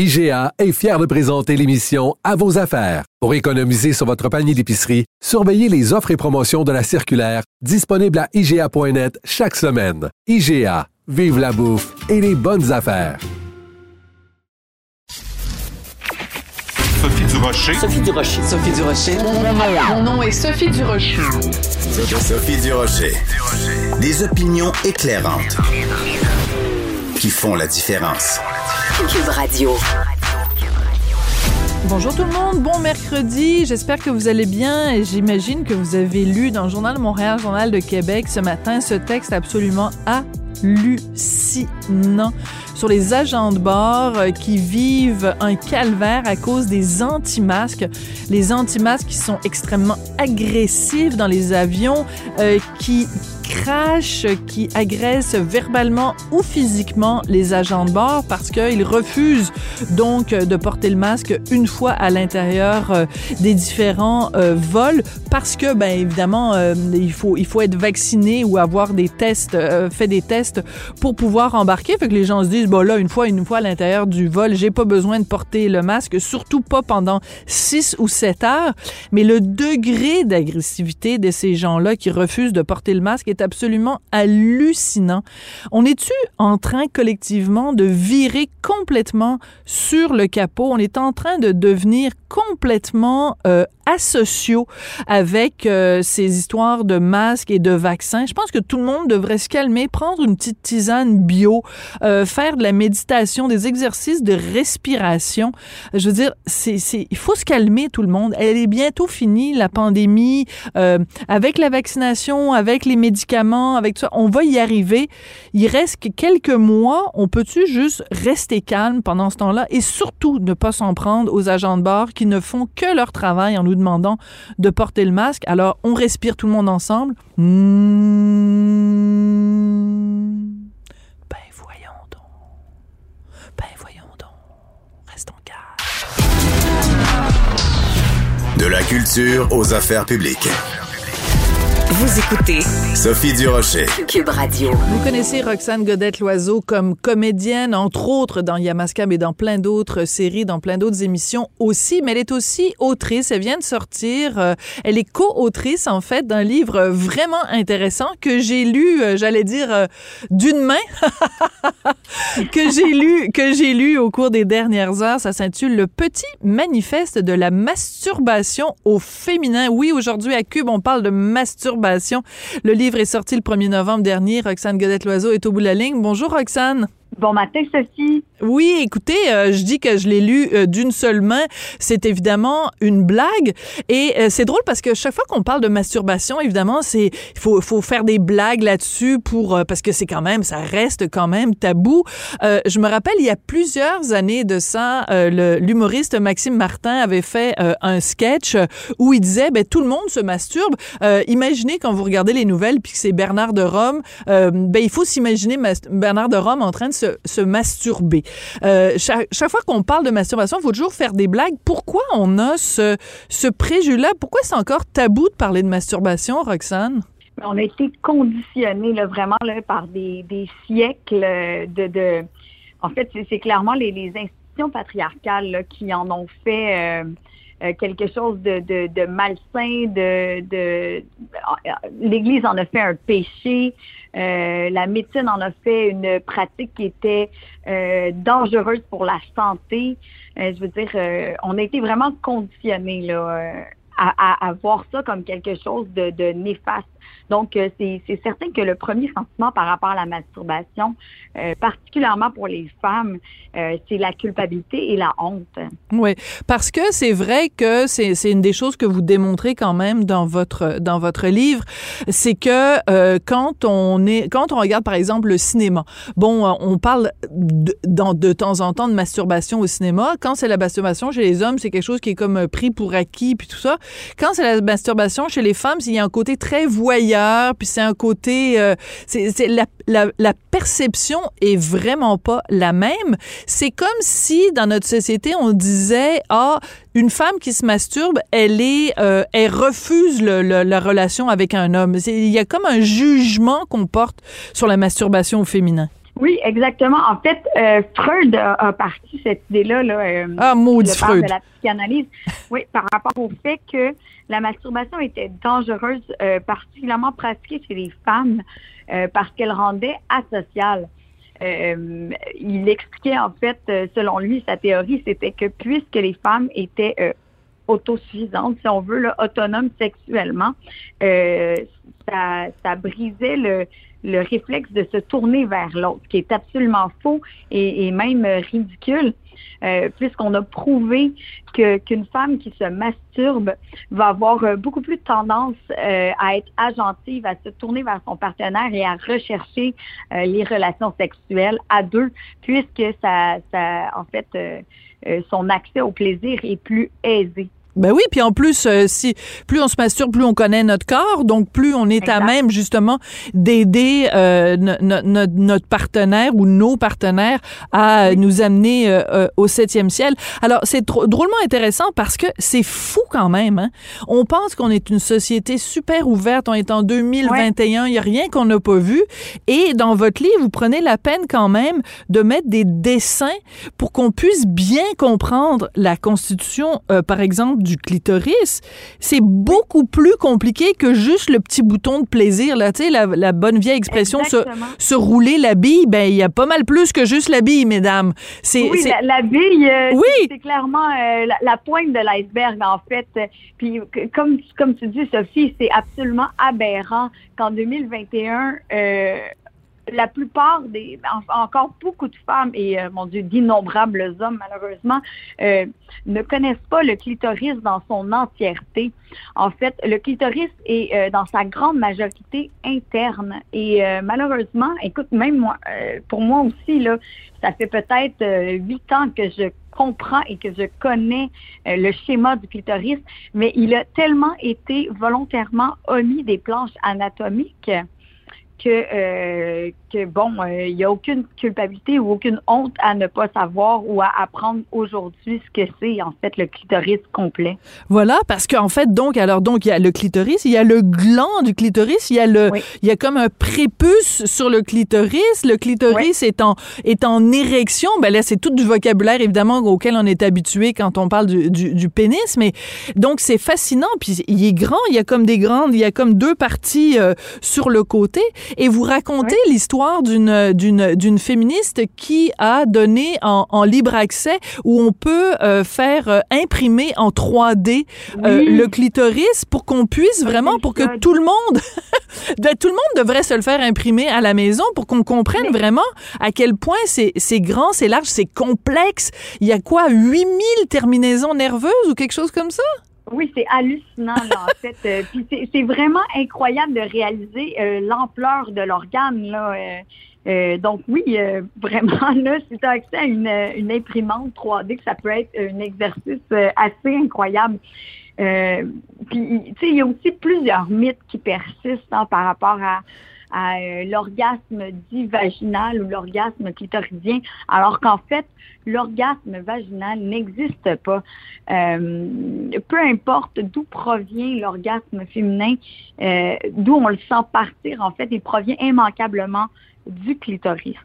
IGA est fier de présenter l'émission À vos affaires. Pour économiser sur votre panier d'épicerie, surveillez les offres et promotions de la circulaire disponible à IGA.net chaque semaine. IGA, vive la bouffe et les bonnes affaires. Sophie Durocher. Sophie Durocher. Sophie Durocher. Mon nom est Sophie Durocher. Sophie Durocher. Des opinions éclairantes qui font la différence. Cube Radio. Bonjour tout le monde, bon mercredi, j'espère que vous allez bien et j'imagine que vous avez lu dans le Journal de Montréal, Journal de Québec ce matin ce texte absolument hallucinant sur les agents de bord euh, qui vivent un calvaire à cause des anti-masques. Les anti-masques qui sont extrêmement agressifs dans les avions, euh, qui crachent, qui agressent verbalement ou physiquement les agents de bord parce qu'ils refusent donc de porter le masque une fois à l'intérieur euh, des différents euh, vols parce que, ben évidemment, euh, il faut il faut être vacciné ou avoir des tests, fait des tests pour pouvoir embarquer. Fait que les gens se disent, bon là, une fois une fois à l'intérieur du vol, j'ai pas besoin de porter le masque, surtout pas pendant 6 ou 7 heures. Mais le degré d'agressivité de ces gens-là qui refusent de porter le masque est absolument hallucinant. On est-tu en train collectivement de virer complètement sur le capot? On est en train de devenir complètement euh, asociaux avec euh, ces histoires de masques et de vaccins? Je pense que tout le monde devrait se calmer, prendre une petite tisane bio, euh, faire de la méditation, des exercices de respiration. Je veux dire, il faut se calmer tout le monde. Elle est bientôt finie, la pandémie, euh, avec la vaccination, avec les médicaments, avec tout ça. On va y arriver. Il reste quelques mois. On peut-tu juste rester calme pendant ce temps-là et surtout ne pas s'en prendre aux agents de bord qui ne font que leur travail en nous demandant de porter le masque? Alors, on respire tout le monde ensemble. Ben voyons donc. Ben voyons donc. Restons calmes. De la culture aux affaires publiques. Vous écoutez Sophie Durocher. Cube Radio. Vous connaissez Roxane Godette-Loiseau comme comédienne, entre autres dans Yamaska, mais dans plein d'autres séries, dans plein d'autres émissions aussi. Mais elle est aussi autrice. Elle vient de sortir. euh, elle est co-autrice, en fait, d'un livre vraiment intéressant que j'ai lu, euh, j'allais dire, euh, d'une main, que j'ai lu, que j'ai lu au cours des dernières heures. Ça s'intitule Le petit manifeste de la masturbation au féminin. Oui, aujourd'hui à Cube, on parle de masturbation. Le livre est sorti le 1er novembre dernier. Roxane Godette-Loiseau est au bout de la ligne. Bonjour, Roxane. Bon matin, Sophie. Oui, écoutez, euh, je dis que je l'ai lu euh, d'une seule main. C'est évidemment une blague. Et euh, c'est drôle parce que chaque fois qu'on parle de masturbation, évidemment, c'est il faut, faut faire des blagues là-dessus pour euh, parce que c'est quand même, ça reste quand même tabou. Euh, je me rappelle, il y a plusieurs années de ça, euh, l'humoriste Maxime Martin avait fait un sketch où il disait, ben tout le monde se masturbe. Imaginez quand vous regardez les nouvelles puis que c'est Bernard de Rome, ben il faut s'imaginer Bernard de Rome en train de se, se masturber. Euh, chaque, fois qu'on parle de masturbation, il faut toujours faire des blagues. Pourquoi on a ce, ce préjugé-là? Pourquoi c'est encore tabou de parler de masturbation, Roxane? On a été conditionnés là, vraiment là, par des, des siècles euh, de, de... En fait, c'est clairement les, institutions patriarcales qui en ont fait euh, quelque chose de, de, de malsain, de, de l'Église en a fait un péché, euh, la médecine en a fait une pratique qui était euh, dangereuse pour la santé. Euh, je veux dire, on a été vraiment conditionnés là, à, voir ça comme quelque chose de néfaste Donc, euh, c'est certain que le premier sentiment par rapport à la masturbation, euh, particulièrement pour les femmes, euh, c'est la culpabilité et la honte. Oui, parce que c'est vrai que c'est une des choses que vous démontrez quand même dans votre dans votre livre, c'est que euh, quand on est quand on regarde par exemple le cinéma, bon, on parle de, de temps en temps de masturbation au cinéma. Quand c'est la masturbation chez les hommes, c'est quelque chose qui est comme pris pour acquis puis tout ça. Quand c'est la masturbation chez les femmes, il y a un côté très voyeur, puis c'est un côté, euh, c'est la, perception est vraiment pas la même. C'est comme si dans notre société on disait ah une femme qui se masturbe, elle est, euh, elle refuse le, la relation avec un homme. Il y a comme un jugement qu'on porte sur la masturbation au féminin. Oui, exactement. En fait, euh, Freud a, a parti cette idée-là. Là, euh, Ah, maudit Freud. de la psychanalyse. Oui, par rapport au fait que la masturbation était dangereuse, euh, particulièrement pratiquée chez les femmes, euh, parce qu'elle rendait asociale. Euh, il expliquait en fait, euh, selon lui, sa théorie, c'était que puisque les femmes étaient euh, autosuffisantes, si on veut, là, autonomes sexuellement, euh, ça, ça brisait le, le réflexe de se tourner vers l'autre, qui est absolument faux et, et même euh, ridicule, euh, puisqu'on a prouvé que qu'une femme qui se masturbe va avoir euh, beaucoup plus tendance euh, à être agentive, à se tourner vers son partenaire et à rechercher euh, les relations sexuelles à deux, puisque ça, ça en fait, euh, son accès au plaisir est plus aisé. Ben oui, puis en plus, euh, si plus on se masturbe, plus on connaît notre corps, donc plus on est à même justement d'aider euh, no- no- no- notre partenaire ou nos partenaires à nous amener euh, euh, au septième ciel. Alors c'est drôlement intéressant parce que c'est fou quand même. Hein? On pense qu'on est une société super ouverte, on est en 2021, il y a rien qu'on n'a pas vu. Et dans votre livre, vous prenez la peine quand même de mettre des dessins pour qu'on puisse bien comprendre la constitution, euh, par exemple, du clitoris. C'est beaucoup plus compliqué que juste le petit bouton de plaisir. Là, tu sais, la, la bonne vieille expression, se, rouler la bille, ben il y a pas mal plus que juste la bille, mesdames. C'est, Oui, la, la bille, euh, Oui. c'est- clairement euh, la, la pointe de l'iceberg, en fait. Puis, comme, comme tu dis, Sophie, c'est absolument aberrant qu'en 2021, euh, la plupart des, en- encore beaucoup de femmes et, euh, mon Dieu, d'innombrables hommes, malheureusement, euh, ne connaissent pas le clitoris dans son entièreté. En fait, le clitoris est euh, dans sa grande majorité interne. Et malheureusement, écoute, même moi, pour moi aussi, là, ça fait peut-être huit ans que je comprends et que je connais le schéma du clitoris, mais il a tellement été volontairement omis des planches anatomiques que, euh, que bon, euh, il n'y a aucune culpabilité ou aucune honte à ne pas savoir ou à apprendre aujourd'hui ce que c'est en fait le clitoris complet. Voilà, parce qu'en fait, donc, alors, donc, il y a le clitoris, il y a le gland du clitoris, il y a le, Oui. il y a comme un prépuce sur le clitoris. Le clitoris est en, est en érection. Ben là, c'est tout du vocabulaire, évidemment, auquel on est habitué quand on parle du, du, du pénis. Mais donc, c'est fascinant. Puis, il est grand. Il y a comme des grandes, il y a comme deux parties euh, sur le côté. Et vous racontez l'histoire d'une, d'une, d'une féministe qui a donné en, en libre accès où on peut euh, faire euh, imprimer en 3D euh, Oui. le clitoris pour qu'on puisse vraiment, pour que tout le monde, de- tout le monde devrait se le faire imprimer à la maison pour qu'on comprenne vraiment à quel point c'est, c'est grand, c'est large, c'est complexe. Il y a quoi, 8000 terminaisons nerveuses ou quelque chose comme ça? Oui, c'est hallucinant, là, en fait. Euh, puis c'est- vraiment incroyable de réaliser euh, l'ampleur de l'organe, là. euh, euh, donc oui, euh, vraiment, là, si tu as accès à une, une imprimante 3D, que ça peut être un exercice assez incroyable. Puis, tu sais, il y a aussi plusieurs mythes qui persistent hein, par rapport à, à euh, l'orgasme dit vaginal ou l'orgasme clitoridien, alors qu'en fait, l'orgasme vaginal n'existe pas. Euh, peu importe d'où provient l'orgasme féminin, euh, d'où on le sent partir, en fait, il provient immanquablement du clitoris.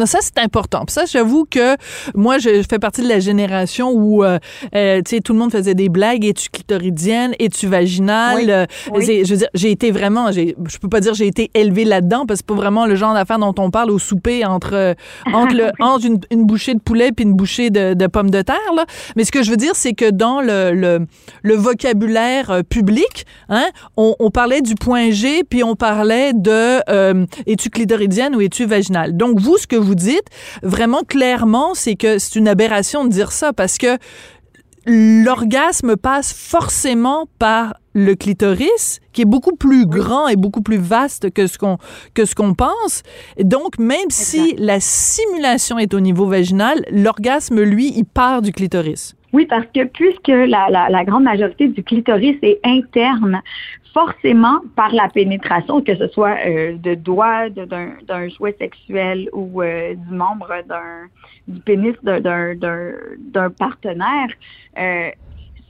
Non, ça, c'est important. Puis ça, j'avoue que moi, je fais partie de la génération où, euh, euh, tu sais, tout le monde faisait des blagues. Es-tu clitoridienne? Es-tu vaginale? Oui. Euh, Oui. Je veux dire, j'ai été vraiment, je peux pas dire j'ai été élevée là-dedans parce que c'est pas vraiment le genre d'affaire dont on parle au souper entre, euh, entre, le, entre une, une bouchée de poulet puis une bouchée de, de pommes de terre. Là. Mais ce que je veux dire, c'est que dans le, le, le vocabulaire public, hein, on, on parlait du point G puis on parlait de es-tu clitoridienne ou es-tu vaginale? Donc vous, ce que vous dites, vraiment clairement, c'est que c'est une aberration de dire ça parce que l'orgasme passe forcément par le clitoris, qui est beaucoup plus grand et beaucoup plus vaste que ce qu'on que ce qu'on pense. Et donc, même si la simulation est au niveau vaginal, l'orgasme, lui, il part du clitoris. Oui, parce que puisque la, la, la grande majorité du clitoris est interne, forcément, par la pénétration, que ce soit euh, de doigts d'un jouet sexuel ou euh, du membre d'un du pénis d'un- partenaire, euh,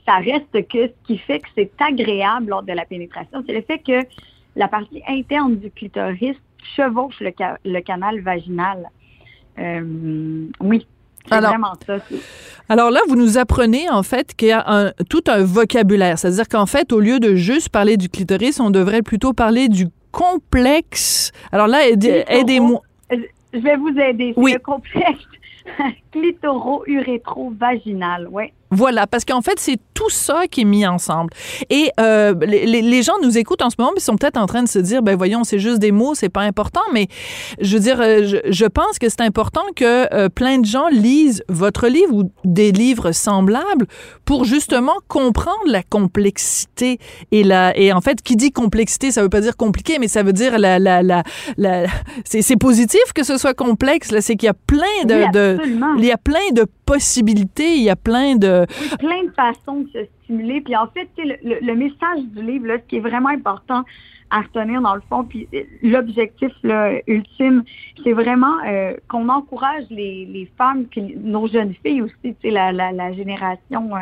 ça reste que ce qui fait que c'est agréable lors de la pénétration, c'est le fait que la partie interne du clitoris chevauche le, le canal vaginal. Euh, oui, Alors- ça. là, vous nous apprenez en fait qu'il y a un, tout un vocabulaire. C'est-à-dire qu'en fait, au lieu de juste parler du clitoris, on devrait plutôt parler du complexe. Alors là, aidez-moi. Je vais vous aider. Oui. le complexe clitoro-urétro-vaginal. Oui. Voilà, parce qu'en fait, c'est tout ça qui est mis ensemble. Et euh, les, gens nous écoutent en ce moment, mais ils sont peut-être en train de se dire, ben voyons, c'est juste des mots, c'est pas important. Mais je veux dire, euh, je, je pense que c'est important que euh, plein de gens lisent votre livre ou des livres semblables pour justement comprendre la complexité et la et en fait, qui dit complexité, ça veut pas dire compliqué, mais ça veut dire la la la, la c'est c'est positif que ce soit complexe. Là, c'est qu'il y a plein de, Oui, de il y a plein de possibilités, il y a plein de Plein de façons de se stimuler. Puis en fait, le, le- message du livre, là, ce qui est vraiment important à retenir dans le fond, puis euh, l'objectif ultime, c'est vraiment euh, qu'on encourage les, femmes, puis nos jeunes filles aussi, la, la, la génération, euh,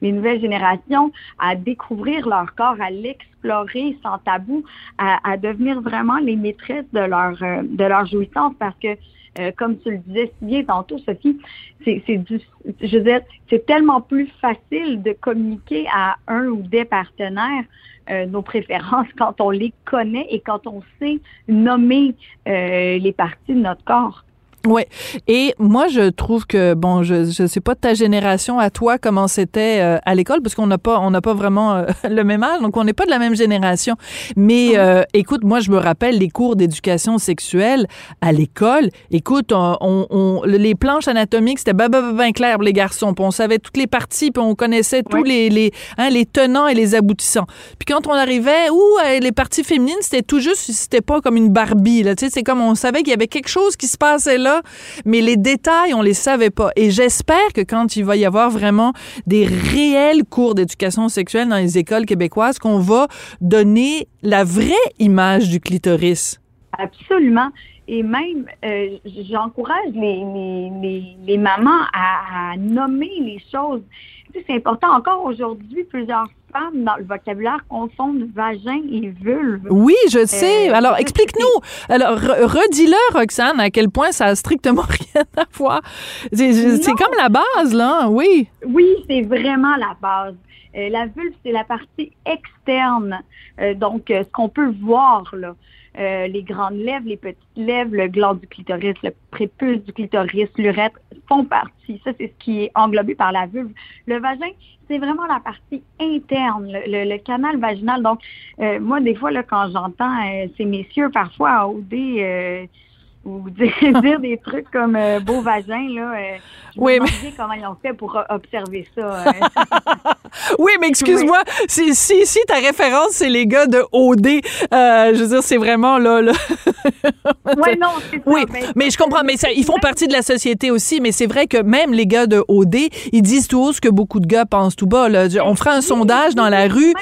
les nouvelles générations, à découvrir leur corps, à l'explorer sans tabou, à, devenir vraiment les maîtresses de leur euh, de leur jouissance, parce que euh, comme tu le disais si bien tantôt, Sophie, c'est je veux dire, c'est tellement plus facile de communiquer à un ou des partenaires euh, nos préférences quand on les connaît et quand on sait nommer les parties de notre corps. Ouais. Et moi, je trouve que bon, je je sais pas de ta génération à toi comment c'était euh, à l'école parce qu'on n'a pas on n'a pas vraiment euh, le même âge, donc on n'est pas de la même génération. Mais euh, écoute, moi, je me rappelle les cours d'éducation sexuelle à l'école. Écoute, on, on, on- les planches anatomiques c'était ben, ben, ben, ben clair pour les garçons. Puis on savait toutes les parties, puis on connaissait tous les les hein, les tenants et les aboutissants. Puis quand on arrivait où euh, les parties féminines, c'était tout juste, c'était pas comme une Barbie là. Tu sais, c'est comme on savait qu'il y avait quelque chose qui se passait là mais les détails, on les savait pas. Et j'espère que quand il va y avoir vraiment des réels cours d'éducation sexuelle dans les écoles québécoises, qu'on va donner la vraie image du clitoris. Absolument. Et même, euh, j'encourage les, les, les, mamans à, à nommer les choses. C'est important. Encore aujourd'hui, plusieurs femmes dans le vocabulaire confondent vagin et vulve. Oui, je sais. Euh, Alors, je- explique-nous. Alors, re- redis-le, Roxane, à quel point ça a strictement rien à voir. C'est comme la base, là. Oui. Oui, c'est vraiment la base. Euh, la vulve, c'est la partie externe. Euh, donc, euh, ce qu'on peut voir, là. Euh, les grandes lèvres, les petites lèvres, le gland du clitoris, le prépuce du clitoris, l'urètre font partie. Ça, c'est ce qui est englobé par la vulve. Le vagin, c'est vraiment la partie interne, le, le- canal vaginal. Donc, euh, moi, des fois, là, quand j'entends ces messieurs parfois à OD ou dire, dire des trucs comme euh, beau vagin, là, euh, je Oui, me bien comment ils ont fait pour euh, observer ça. euh. Oui, mais excuse-moi, si, si, si ta référence, c'est les gars de OD, euh, je veux dire, c'est vraiment là, là. Ouais, non, c'est. Oui, Ben, mais je comprends, mais ça, ils font partie de la société aussi, mais c'est vrai que même les gars de OD, ils disent tout haut ce que beaucoup de gars pensent tout bas. Là. On ferait un sondage dans la rue,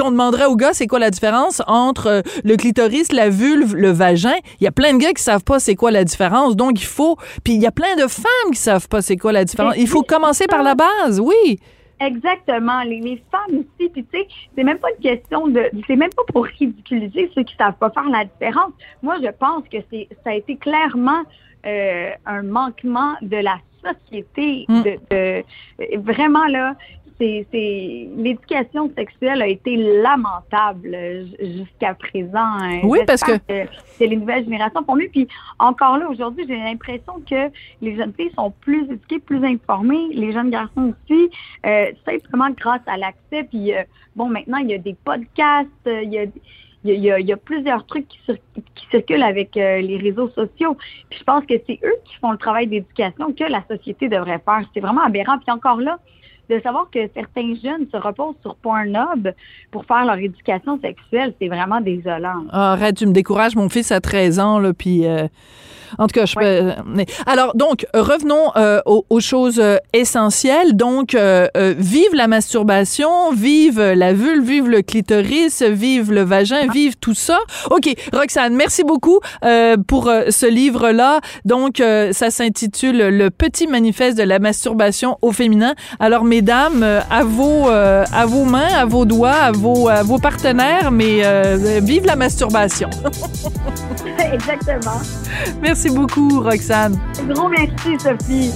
puis on demanderait aux gars c'est quoi la différence entre euh, le clitoris, la vulve, le vagin? Il y a plein de gars qui savent pas c'est quoi la différence, donc il faut... Puis il y a plein de femmes qui savent pas c'est quoi la différence. Il faut commencer par la base, oui. Exactement. Les, les femmes aussi, puis tu sais, c'est même pas une question de, c'est même pas pour ridiculiser ceux qui savent pas faire la différence. Moi, je pense que c'est, ça a été clairement euh, un manquement de la société. Mm. De, de- vraiment, là, l'éducation sexuelle a été lamentable jusqu'à présent. hein. Oui, parce que les nouvelles générations font mieux. Puis encore là, aujourd'hui, j'ai l'impression que les jeunes filles sont plus éduquées, plus informées, les jeunes garçons aussi, euh, simplement grâce à l'accès. Puis euh, bon, maintenant, il y a des podcasts, euh, il y a il y, a, il y a- plusieurs trucs qui, qui circulent avec euh, les réseaux sociaux. Puis je pense que c'est eux qui font le travail d'éducation que la société devrait faire. C'est vraiment aberrant. Puis encore là, de savoir que certains jeunes se reposent sur Pornhub pour faire leur éducation sexuelle, c'est vraiment désolant. Ah, arrête, tu me décourages. Mon fils a 13 ans, là, puis... euh, en tout cas, je peux... mais- Alors, donc, revenons euh, aux, aux choses euh, essentielles. Donc, euh, euh, vive la masturbation, vive la vulve, vive le clitoris, vive le vagin, vive tout ça. OK, Roxane, merci beaucoup euh, pour euh, ce livre-là. Donc, euh, ça s'intitule Le petit manifeste de la masturbation au féminin. Alors, mesdames, euh, à vos, euh, à vos mains, à vos doigts, à vos, à vos partenaires, mais euh, vive la masturbation. Exactement. Merci beaucoup, Roxane. Gros merci, Sophie.